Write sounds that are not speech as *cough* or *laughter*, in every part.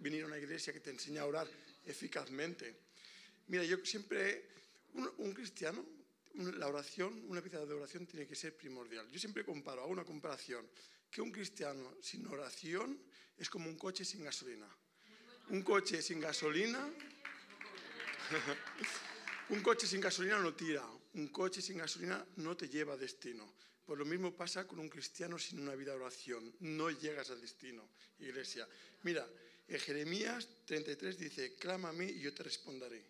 venir a una iglesia que te enseña a orar eficazmente. Mira, yo siempre, un, un cristiano, la oración, una vida de oración tiene que ser primordial. Yo siempre comparo, hago una comparación, que un cristiano sin oración es como un coche sin gasolina. Un coche sin gasolina, *laughs* un coche sin gasolina no tira, un coche sin gasolina no te lleva a destino. Pues lo mismo pasa con un cristiano sin una vida de oración, no llegas al destino, iglesia. Mira, en Jeremías 33 dice, clama a mí y yo te responderé,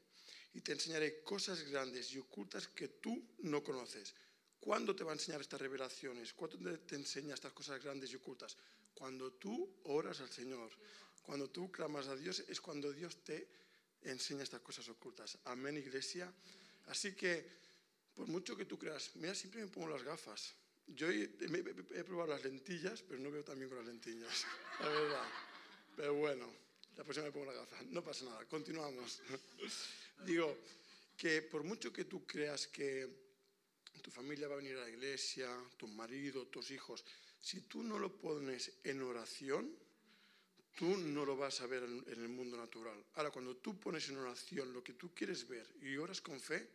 y te enseñaré cosas grandes y ocultas que tú no conoces. ¿Cuándo te va a enseñar estas revelaciones? ¿Cuándo te- enseña estas cosas grandes y ocultas? Cuando tú oras al Señor, cuando tú clamas a Dios, es cuando Dios te enseña estas cosas ocultas. Amén, iglesia. Así que, por mucho que tú creas, mira, siempre me pongo las gafas. Yo he probado las lentillas, pero no veo tan bien con las lentillas, *laughs* la verdad. Pero bueno, la próxima me pongo las gafas. No pasa nada, continuamos. *laughs* Digo, que por mucho que tú creas que tu familia va a venir a la iglesia, tu marido, tus hijos, si tú no lo pones en oración, tú no lo vas a ver en, en el mundo natural. Ahora, cuando tú pones en oración lo que tú quieres ver y oras con fe,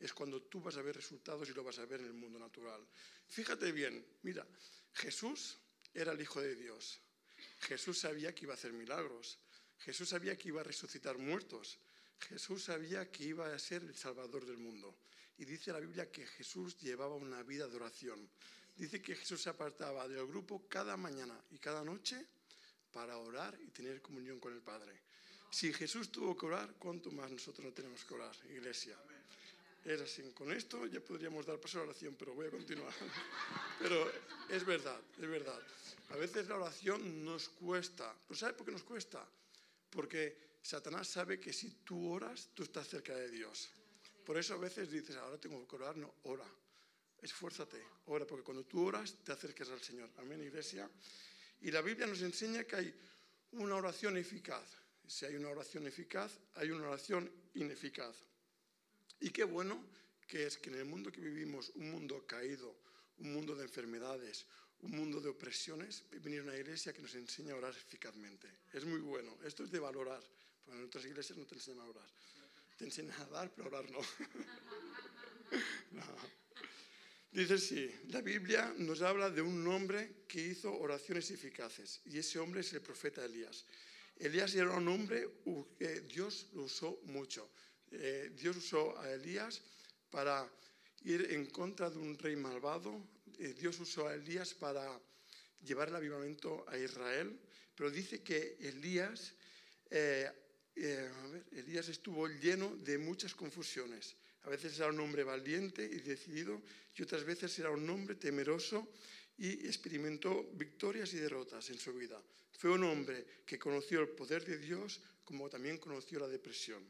es cuando tú vas a ver resultados y lo vas a ver en el mundo natural. Fíjate bien, mira, Jesús era el Hijo de Dios. Jesús sabía que iba a hacer milagros. Jesús sabía que iba a resucitar muertos. Jesús sabía que iba a ser el Salvador del mundo. Y dice la Biblia que Jesús llevaba una vida de oración. Dice que Jesús se apartaba del grupo cada mañana y cada noche para orar y tener comunión con el Padre. Si Jesús tuvo que orar, ¿cuánto más nosotros no tenemos que orar, iglesia? Es así. Con esto ya podríamos dar paso a la oración, pero voy a continuar. *laughs* Pero es verdad, es verdad. A veces la oración nos cuesta. ¿Pero sabe por qué nos cuesta? Porque Satanás sabe que si tú oras, tú estás cerca de Dios. Por eso a veces dices, ahora tengo que orar, no, ora. Esfuérzate, ora, porque cuando tú oras te acercas al Señor. Amén, iglesia. Y la Biblia nos enseña que hay una oración eficaz. Si hay una oración eficaz, hay una oración ineficaz. Y qué bueno que es que en el mundo que vivimos, un mundo caído, un mundo de enfermedades, un mundo de opresiones, venir una iglesia que nos enseña a orar eficazmente. Es muy bueno. Esto es de valorar, porque en otras iglesias no te enseñan a orar. Te enseñan a dar, pero a orar no. *laughs* no. Dice sí, la Biblia nos habla de un hombre que hizo oraciones eficaces y ese hombre es el profeta Elías. Elías era un hombre que Dios lo usó mucho. Eh, Dios usó a Elías para ir en contra de un rey malvado. Eh, Dios usó a Elías para llevar el avivamiento a Israel. Pero dice que eh, eh, Elías estuvo lleno de muchas confusiones. A veces era un hombre valiente y decidido y otras veces era un hombre temeroso y experimentó victorias y derrotas en su vida. Fue un hombre que conoció el poder de Dios como también conoció la depresión.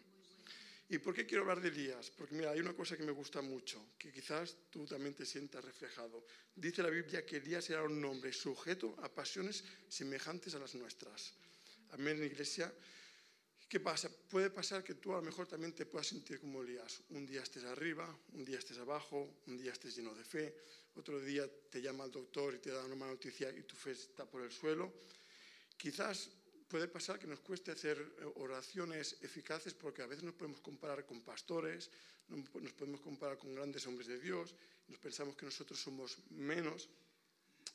¿Y por qué quiero hablar de Elías? Porque mira, hay una cosa que me gusta mucho, que quizás tú también te sientas reflejado. Dice la Biblia que Elías era un hombre sujeto a pasiones semejantes a las nuestras. Amén, iglesia. ¿Qué pasa? Puede pasar que tú a lo mejor también te puedas sentir como Elías. Un día estés arriba, un día estés abajo, un día estés lleno de fe, otro día te llama el doctor y te da una mala noticia y tu fe está por el suelo. Quizás puede pasar que nos cueste hacer oraciones eficaces porque a veces nos podemos comparar con pastores, nos podemos comparar con grandes hombres de Dios, nos pensamos que nosotros somos menos.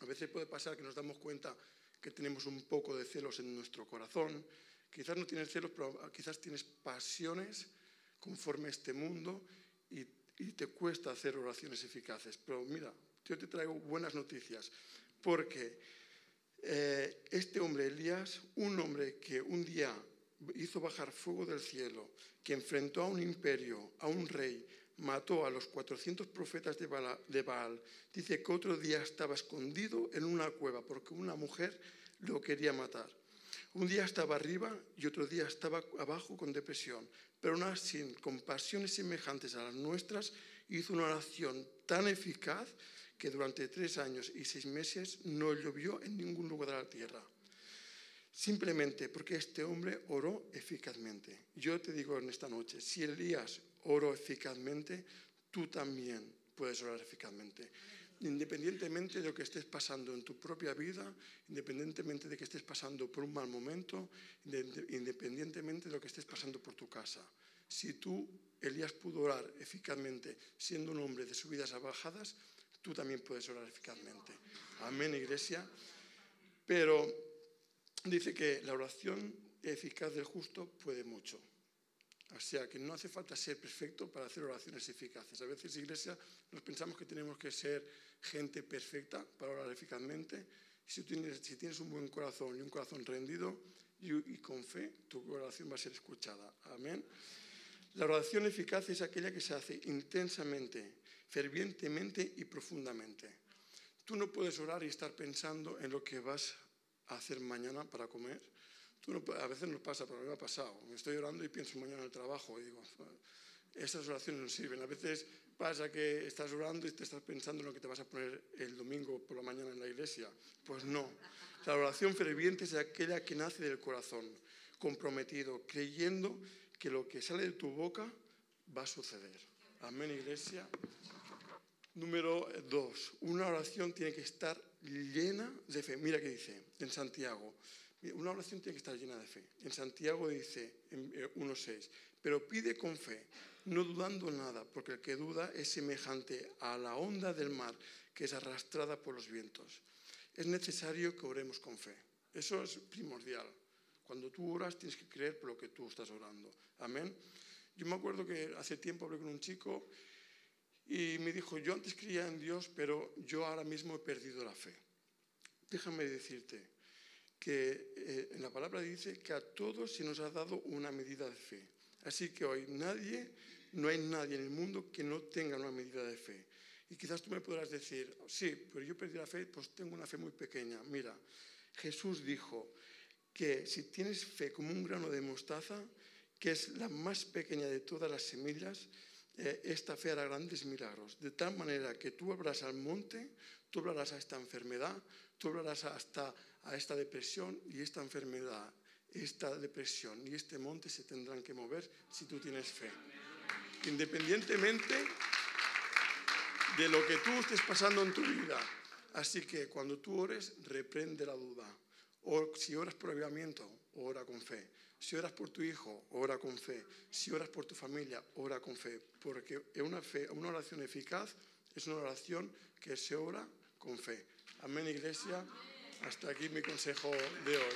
A veces puede pasar que nos damos cuenta que tenemos un poco de celos en nuestro corazón. Quizás no tienes celos, pero quizás tienes pasiones conforme a este mundo y, y te cuesta hacer oraciones eficaces. Pero mira, yo te traigo buenas noticias porque eh, este hombre, Elías, un hombre que un día hizo bajar fuego del cielo, que enfrentó a un imperio, a un rey, mató a los 400 profetas de Baal, dice que otro día estaba escondido en una cueva porque una mujer lo quería matar. Un día estaba arriba y otro día estaba abajo con depresión, pero aún así, con pasiones semejantes a las nuestras, hizo una oración tan eficaz que durante tres años y seis meses no llovió en ningún lugar de la tierra. Simplemente porque este hombre oró eficazmente. Yo te digo en esta noche, si Elías oró eficazmente, tú también puedes orar eficazmente. independientemente de lo que estés pasando en tu propia vida, independientemente de que estés pasando por un mal momento, independientemente de lo que estés pasando por tu casa. Si tú, Elías, pudo orar eficazmente siendo un hombre de subidas a bajadas, tú también puedes orar eficazmente. Amén, iglesia. Pero dice que la oración eficaz del justo puede mucho. O sea, que no hace falta ser perfecto para hacer oraciones eficaces. A veces, iglesia, nos pensamos que tenemos que ser gente perfecta para orar eficazmente. Si tienes, un buen corazón y un corazón rendido y, y, con fe, tu oración va a ser escuchada. Amén. La oración eficaz es aquella que se hace intensamente, fervientemente y profundamente. Tú no puedes orar y estar pensando en lo que vas a hacer mañana para comer a veces nos pasa, pero me ha pasado. Me estoy orando y pienso mañana en el trabajo y digo, esas oraciones no sirven. A veces pasa que estás orando y te estás pensando en lo que te vas a poner el domingo por la mañana en la iglesia. Pues no. La oración ferviente es aquella que nace del corazón, comprometido, creyendo que lo que sale de tu boca va a suceder. Amén, iglesia. Número dos, una oración tiene que estar llena de fe. Mira qué dice en Santiago. Una oración tiene que estar llena de fe. En Santiago dice, en 1.6, eh, pero pide con fe, no dudando nada, porque el que duda es semejante a la onda del mar que es arrastrada por los vientos. Es necesario que oremos con fe. Eso es primordial. Cuando tú oras tienes que creer por lo que tú estás orando. Amén. Yo me acuerdo que hace tiempo hablé con un chico y me dijo, yo antes creía en Dios, pero yo ahora mismo he perdido la fe. Déjame decirte, que eh, en la palabra dice que a todos se nos ha dado una medida de fe. Así que hoy nadie, no hay nadie en el mundo que no tenga una medida de fe. Y quizás tú me podrás decir, sí, pero yo perdí la fe, pues tengo una fe muy pequeña. Mira, Jesús dijo que si tienes fe como un grano de mostaza, que es la más pequeña de todas las semillas, eh, esta fe hará grandes milagros. De tal manera que tú hablarás al monte, tú hablarás a esta enfermedad, tú hablarás hasta a esta depresión y esta enfermedad, esta depresión y este monte se tendrán que mover si tú tienes fe. Independientemente de lo que tú estés pasando en tu vida. Así que cuando tú ores, reprende la duda. O si oras por avivamiento, ora con fe. Si oras por tu hijo, ora con fe. Si oras por tu familia, ora con fe. Porque una, fe, una oración eficaz es una oración que se ora con fe. Amén, iglesia. Hasta aquí mi consejo de hoy.